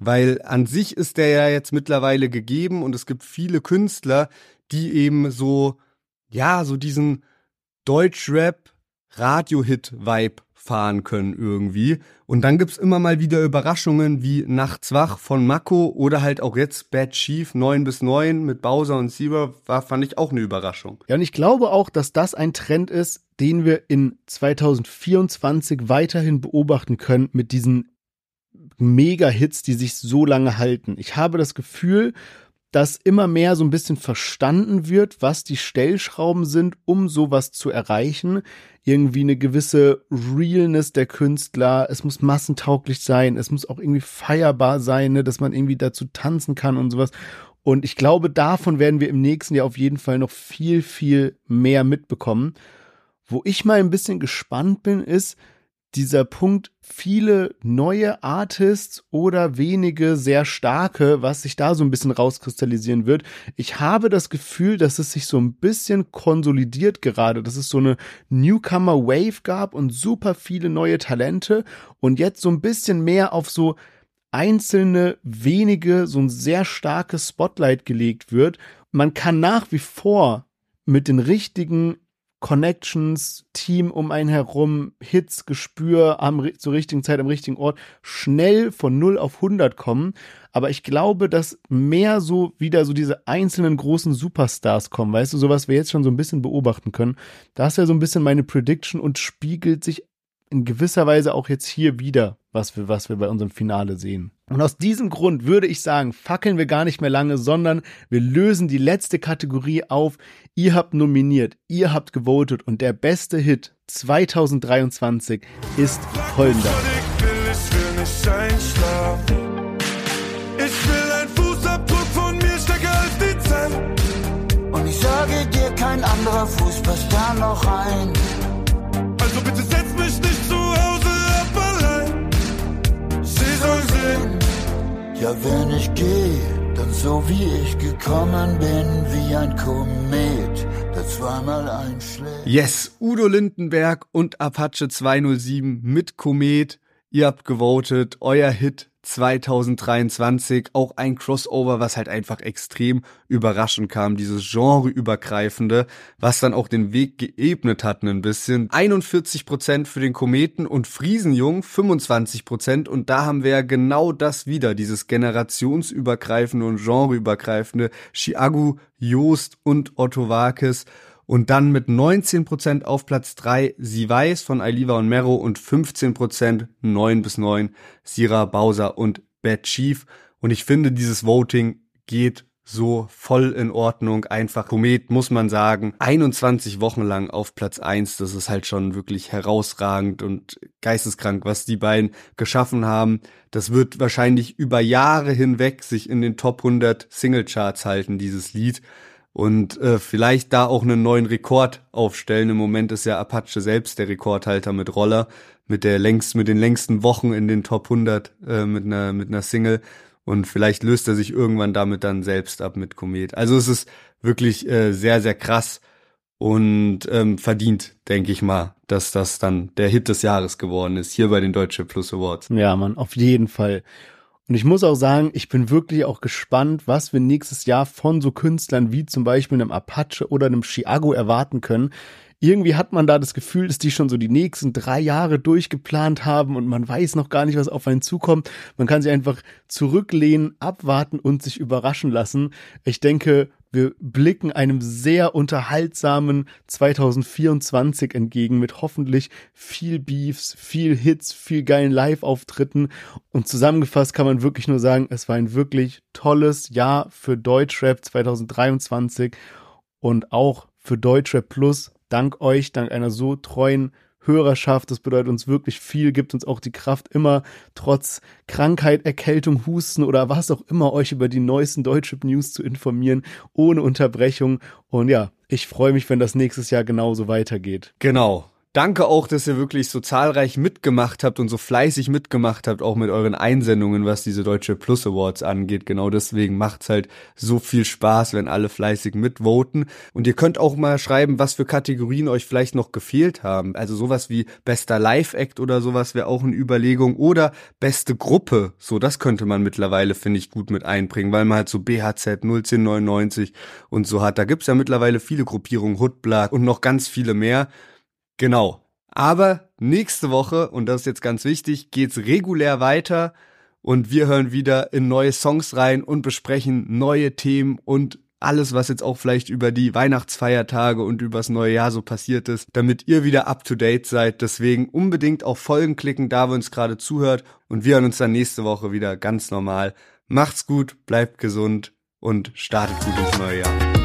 Weil an sich ist der ja jetzt mittlerweile gegeben und es gibt viele Künstler, die eben so, ja, so diesen Deutschrap Radio-Hit-Vibe fahren können irgendwie. Und dann gibt's immer mal wieder Überraschungen wie Nachts wach von Mako oder halt auch jetzt Bad Chief 9 bis 9 mit Bowser und Zebra war, fand ich auch eine Überraschung. Ja, und ich glaube auch, dass das ein Trend ist, den wir in 2024 weiterhin beobachten können mit diesen Mega-Hits, die sich so lange halten. Ich habe das Gefühl, dass immer mehr so ein bisschen verstanden wird, was die Stellschrauben sind, um sowas zu erreichen. Irgendwie eine gewisse Realness der Künstler. Es muss massentauglich sein. Es muss auch irgendwie feierbar sein, ne, dass man irgendwie dazu tanzen kann und sowas. Und ich glaube, davon werden wir im nächsten Jahr auf jeden Fall noch viel, viel mehr mitbekommen. Wo ich mal ein bisschen gespannt bin, ist, dieser Punkt viele neue Artists oder wenige sehr starke, was sich da so ein bisschen rauskristallisieren wird. Ich habe das Gefühl, dass es sich so ein bisschen konsolidiert gerade, dass es so eine Newcomer Wave gab und super viele neue Talente und jetzt so ein bisschen mehr auf so einzelne wenige, so ein sehr starkes Spotlight gelegt wird. Man kann nach wie vor mit den richtigen Connections, Team um einen herum, Hits, Gespür am, zur richtigen Zeit am richtigen Ort, schnell von 0 auf 100 kommen. Aber ich glaube, dass mehr so wieder so diese einzelnen großen Superstars kommen, weißt du, so was wir jetzt schon so ein bisschen beobachten können. Das ist ja so ein bisschen meine Prediction und spiegelt sich in gewisser Weise auch jetzt hier wieder, was wir, was wir bei unserem Finale sehen. Und aus diesem Grund würde ich sagen, fackeln wir gar nicht mehr lange, sondern wir lösen die letzte Kategorie auf. Ihr habt nominiert, ihr habt gewotet und der beste Hit 2023 ist folgender. Ich will ein Fußabdruck von mir stärker als die. Und ich sage dir, kein anderer Fuß passt da noch rein. Ja, wenn ich gehe, dann so wie ich gekommen bin, wie ein Komet, der zweimal einschlägt. Yes, Udo Lindenberg und Apache 207 mit Komet. Ihr habt gewotet, euer Hit 2023, auch ein Crossover, was halt einfach extrem überraschend kam, dieses genreübergreifende, was dann auch den Weg geebnet hat ein bisschen. 41 Prozent für den Kometen und Friesenjung 25 Prozent und da haben wir ja genau das wieder, dieses generationsübergreifende und genreübergreifende Chiagu, Joost und Otto Wakes und dann mit 19% auf Platz 3 Sie weiß von Ailiva und Mero und 15% 9 bis 9 Sira Bowser und Bad Chief. Und ich finde, dieses Voting geht so voll in Ordnung. Einfach Komet, muss man sagen. 21 Wochen lang auf Platz 1. Das ist halt schon wirklich herausragend und geisteskrank, was die beiden geschaffen haben. Das wird wahrscheinlich über Jahre hinweg sich in den Top 100 Singlecharts halten, dieses Lied und äh, vielleicht da auch einen neuen Rekord aufstellen. Im Moment ist ja Apache selbst der Rekordhalter mit Roller, mit der längst, mit den längsten Wochen in den Top 100 äh, mit einer mit einer Single und vielleicht löst er sich irgendwann damit dann selbst ab mit Komet. Also es ist wirklich äh, sehr sehr krass und ähm, verdient, denke ich mal, dass das dann der Hit des Jahres geworden ist hier bei den Deutsche Plus Awards. Ja, man, auf jeden Fall. Und ich muss auch sagen, ich bin wirklich auch gespannt, was wir nächstes Jahr von so Künstlern wie zum Beispiel einem Apache oder einem Chiago erwarten können. irgendwie hat man da das Gefühl, dass die schon so die nächsten drei Jahre durchgeplant haben und man weiß noch gar nicht, was auf einen zukommt. Man kann sich einfach zurücklehnen, abwarten und sich überraschen lassen. Ich denke, wir blicken einem sehr unterhaltsamen 2024 entgegen mit hoffentlich viel Beefs, viel Hits, viel geilen Live-Auftritten. Und zusammengefasst kann man wirklich nur sagen, es war ein wirklich tolles Jahr für Deutschrap 2023 und auch für Deutschrap Plus. Dank euch, dank einer so treuen Hörerschaft. Das bedeutet uns wirklich viel, gibt uns auch die Kraft, immer trotz Krankheit, Erkältung, Husten oder was auch immer euch über die neuesten Deutsche News zu informieren, ohne Unterbrechung. Und ja, ich freue mich, wenn das nächstes Jahr genauso weitergeht. Genau. Danke auch, dass ihr wirklich so zahlreich mitgemacht habt und so fleißig mitgemacht habt, auch mit euren Einsendungen, was diese Deutsche Plus Awards angeht. Genau deswegen macht's halt so viel Spaß, wenn alle fleißig mitvoten. Und ihr könnt auch mal schreiben, was für Kategorien euch vielleicht noch gefehlt haben. Also sowas wie bester Live-Act oder sowas wäre auch eine Überlegung. Oder beste Gruppe. So, das könnte man mittlerweile, finde ich, gut mit einbringen, weil man halt so BHZ 01099 und so hat. Da gibt's ja mittlerweile viele Gruppierungen, Hoodblatt und noch ganz viele mehr. Genau. Aber nächste Woche, und das ist jetzt ganz wichtig, geht's regulär weiter und wir hören wieder in neue Songs rein und besprechen neue Themen und alles, was jetzt auch vielleicht über die Weihnachtsfeiertage und übers neue Jahr so passiert ist, damit ihr wieder up to date seid. Deswegen unbedingt auf Folgen klicken, da wo uns gerade zuhört und wir hören uns dann nächste Woche wieder ganz normal. Macht's gut, bleibt gesund und startet gut ins neue Jahr.